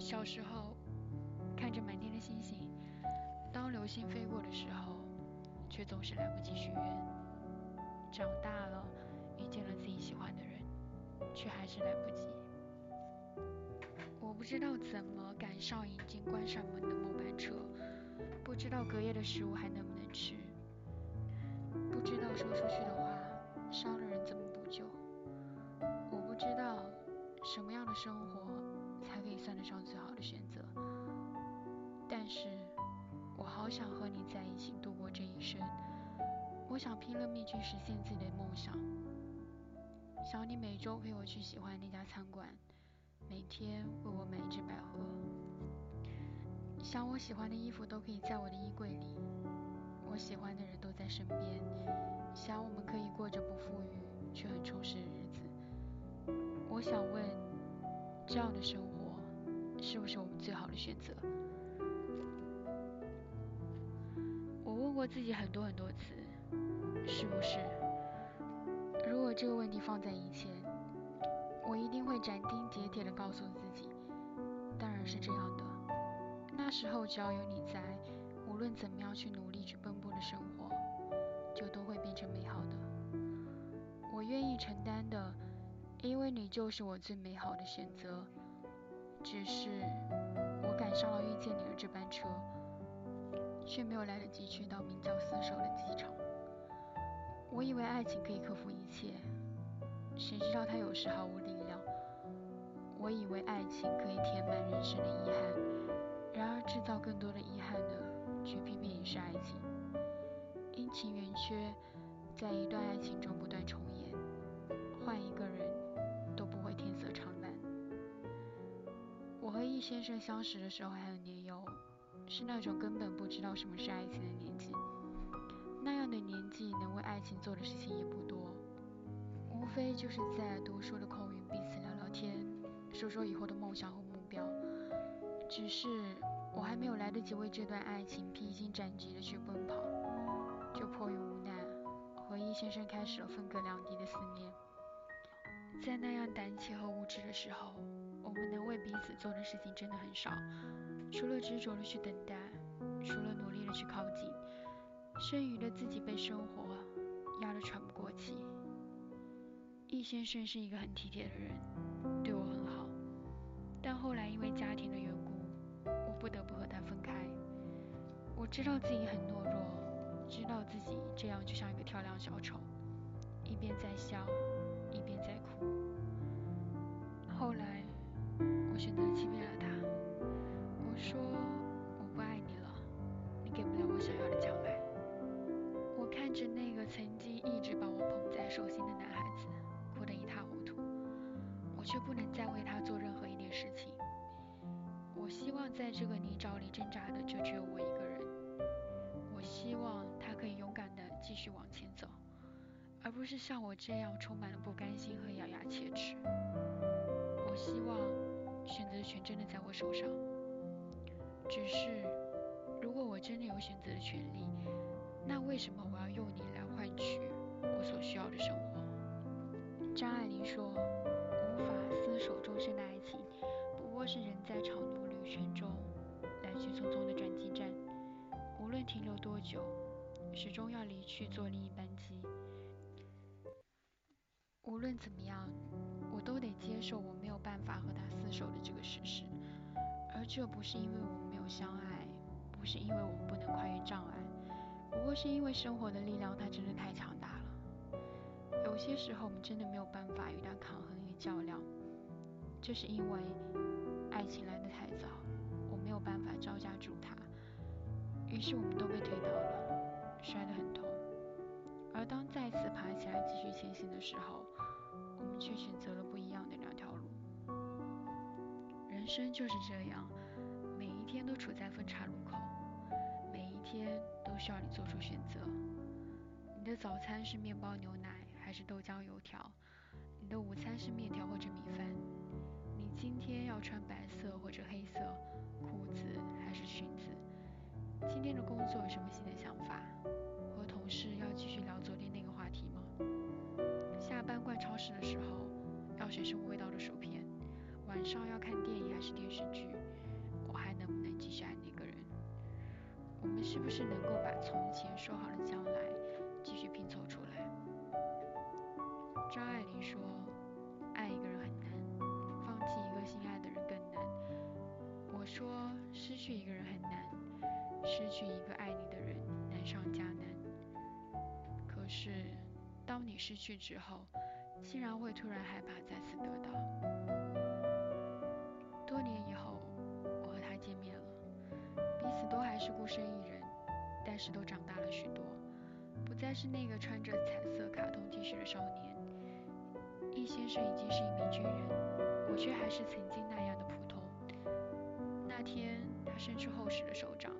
小时候看着满天的星星，当流星飞过的时候，却总是来不及许愿。长大了，遇见了自己喜欢的人，却还是来不及。我不知道怎么赶上已经关上门的末班车，不知道隔夜的食物还能不能吃，不知道说出去的话伤了人怎么补救。我不知道什么样的生活才可以算得上最好的选择，但是我好想和你在一起度过这一生。我想拼了命去实现自己的梦想，想你每周陪我去喜欢那家餐馆，每天为我买一支百合，想我喜欢的衣服都可以在我的衣柜里，我喜欢的人都在身边，想我们可以过着不富裕却很充实的日子。我想问，这样的生活是不是我们最好的选择？我问过自己很多很多次。是不是？如果这个问题放在以前，我一定会斩钉截铁地告诉自己，当然是这样的。那时候只要有你在，无论怎么样去努力去奔波的生活，就都会变成美好的。我愿意承担的，因为你就是我最美好的选择。只是我赶上了遇见你的这班车，却没有来得及去到名叫厮守的机场。我以为爱情可以克服一切，谁知道它有时毫无力量。我以为爱情可以填满人生的遗憾，然而制造更多的遗憾的，却偏偏也是爱情。阴晴圆缺，在一段爱情中不断重演，换一个先生相识的时候还很年幼，是那种根本不知道什么是爱情的年纪。那样的年纪，能为爱情做的事情也不多，无非就是在读书的空余彼此聊聊天，说说以后的梦想和目标。只是我还没有来得及为这段爱情披荆斩棘的去奔跑，就迫于无奈，和易先生开始了分隔两地的思念。在那样胆怯和无知的时候，我们能为彼此做的事情真的很少，除了执着的去等待，除了努力的去靠近。剩余的自己被生活压得喘不过气。易先生是一个很体贴的人，对我很好，但后来因为家庭的缘故，我不得不和他分开。我知道自己很懦弱，知道自己这样就像一个跳梁小丑，一边在笑，选择欺骗了他，我说我不爱你了，你给不了我想要的将来。我看着那个曾经一直把我捧在手心的男孩子哭得一塌糊涂，我却不能再为他做任何一点事情。我希望在这个泥沼里挣扎的就只有我一个人。我希望他可以勇敢的继续往前走，而不是像我这样充满了不甘心和咬牙切齿。我希望选择权真的在我手上。只是，如果我真的有选择的权利。那为什么我要用你来换取我所需要的生活？张爱玲说，无法厮守终身的爱情，不过是人在长途旅程中来去匆匆的转机站，无论停留多久，始终要离去坐另一班机。无论怎么样，我都得接受我办法和他厮守的这个事实，而这不是因为我们没有相爱，不是因为我们不能跨越障碍。不过是因为生活的力量，它真的太强大了。有些时候，我们真的没有办法与它抗衡与较量。这是因为爱情来得太早，我没有办法招架住它，于是我们都被推倒了，摔得很痛。而当再次爬起来继续前行的时候，我们却选择了人生就是这样，每一天都处在分岔路口。每一天都需要你做出选择。你的早餐是面包牛奶还是豆浆油条？你的午餐是面条或者米饭？你今天要穿白色或者黑色裤子还是裙子？今天的工作有什么新的想法？和同事要继续聊昨天那个话题吗？下班逛超市的时候要选什么味道的薯片？晚上要看电影还是电视剧我还能不能继续爱那个人？我们是不是能够把从前说好的将来继续拼凑出来？张爱玲说爱一个人很难放弃一个心爱的人更难。我说失去一个人很难失去一个爱你的人难上加难。可是当你失去之后竟然会突然害怕再次得到。身一人，但是都长大了许多，不再是那个穿着彩色卡通 T 恤的少年。易先生已经是一名军人，我却还是曾经那样的普通。那天，他伸出厚实的手掌，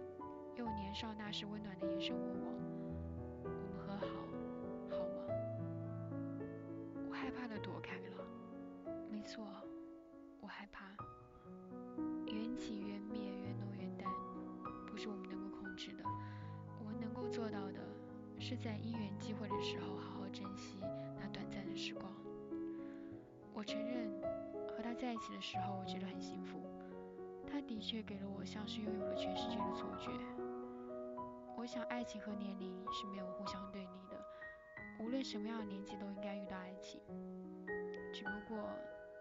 用年少那时温暖的眼神问我：“我们和好，好吗？”我害怕的躲开了。没错，我害怕。是在因缘际会的时候，好好珍惜那短暂的时光。我承认，和他在一起的时候，我觉得很幸福。他的确给了我像是拥有了全世界的错觉。我想，爱情和年龄是没有互相对立的，无论什么样的年纪都应该遇到爱情。只不过，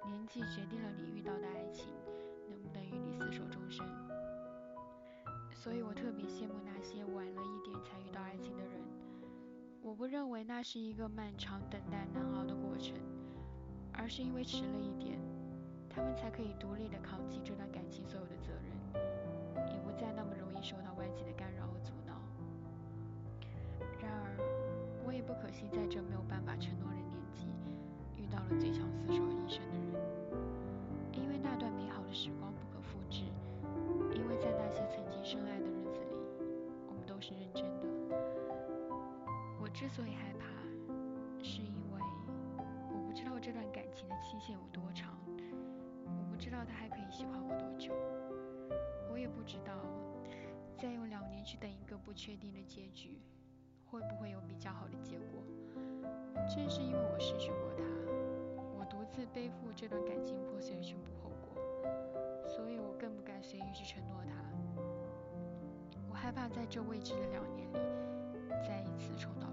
年纪决定了你遇到的爱情能不能与你厮守终生。所以我特别羡慕那些晚了一点才遇到爱情的人。我不认为那是一个漫长、等待、难熬的过程。而是因为迟了一点，他们才可以独立的扛起这段感情所有的责任，也不再那么容易受到外界的干扰和阻挠。然而，我也不可惜在这没有办法承诺的年纪，遇到了最想厮守一生的人，因为那段美好的时光我之所以害怕，是因为我。不知道这段感情的期限有多长，我不知道他还可以喜欢我多久，我也不知道再用两年去等一个不确定的结局，会不会有比较好的结果。正是因为我失去过他，我独自背负这段感情破碎的全部后果，所以我更不敢随意去承诺他。我害怕在这未知的两年里，再一次重蹈。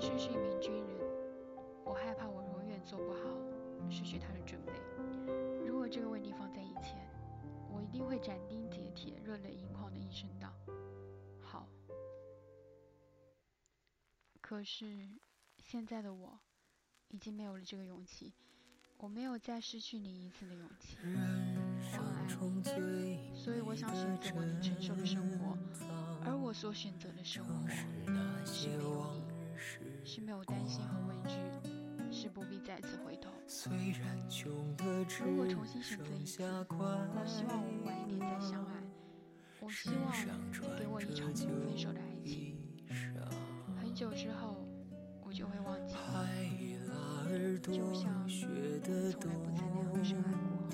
先生是一名军人。我害怕我永远做不好，失去他的准备。如果这个问题放在以前，我一定会斩钉截铁、热泪盈眶的一声道：“好。”可是现在的我，已经没有了这个勇气。我没有再失去你一次的勇气。我很爱你，所以我想选择我能承受的生活。而我所选择的生活，是没有你，是没有担心和畏惧。是不必再次回头。如果重新选择一次，我希望我们晚一点再相爱。我希望你给我一场不分手的爱情。很久之后，我就会忘记你，就像从来不曾那样深爱过。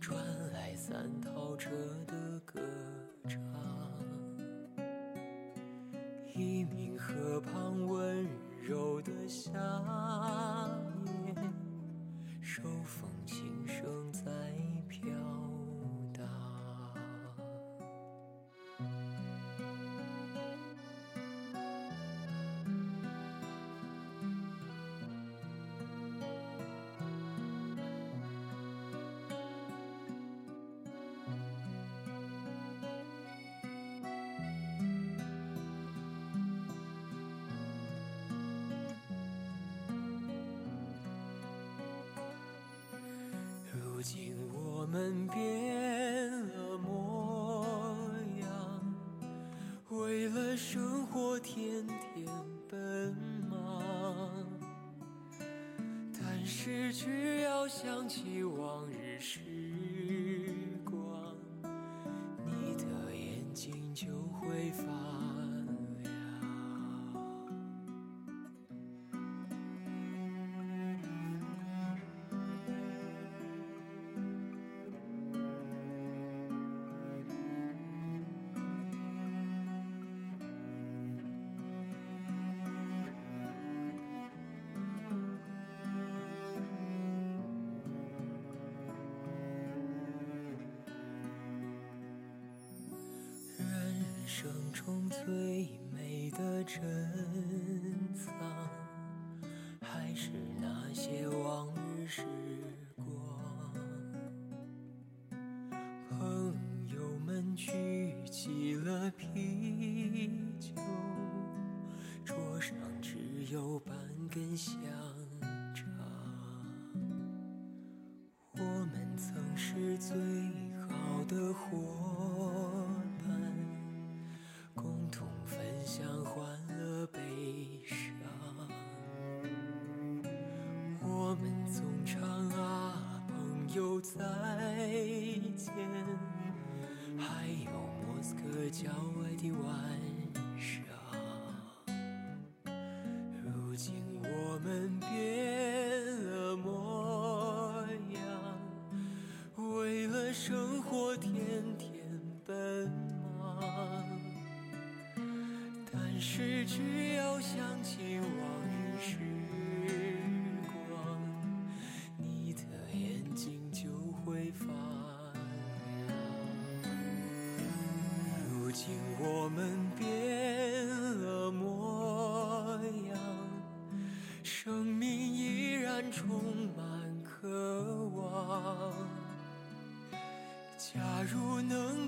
传来三套车的歌唱，黎明河畔，温。柔的夏夜，手风琴声在飘们变了模样，为了生活天天奔忙。但是只要想起往日时中最美的珍藏，还是那些往日时再见，还有莫斯科郊外的晚上。如今我们变了模样，为了生活天天奔忙。但是只要想起我们变了模样，生命依然充满渴望。假如能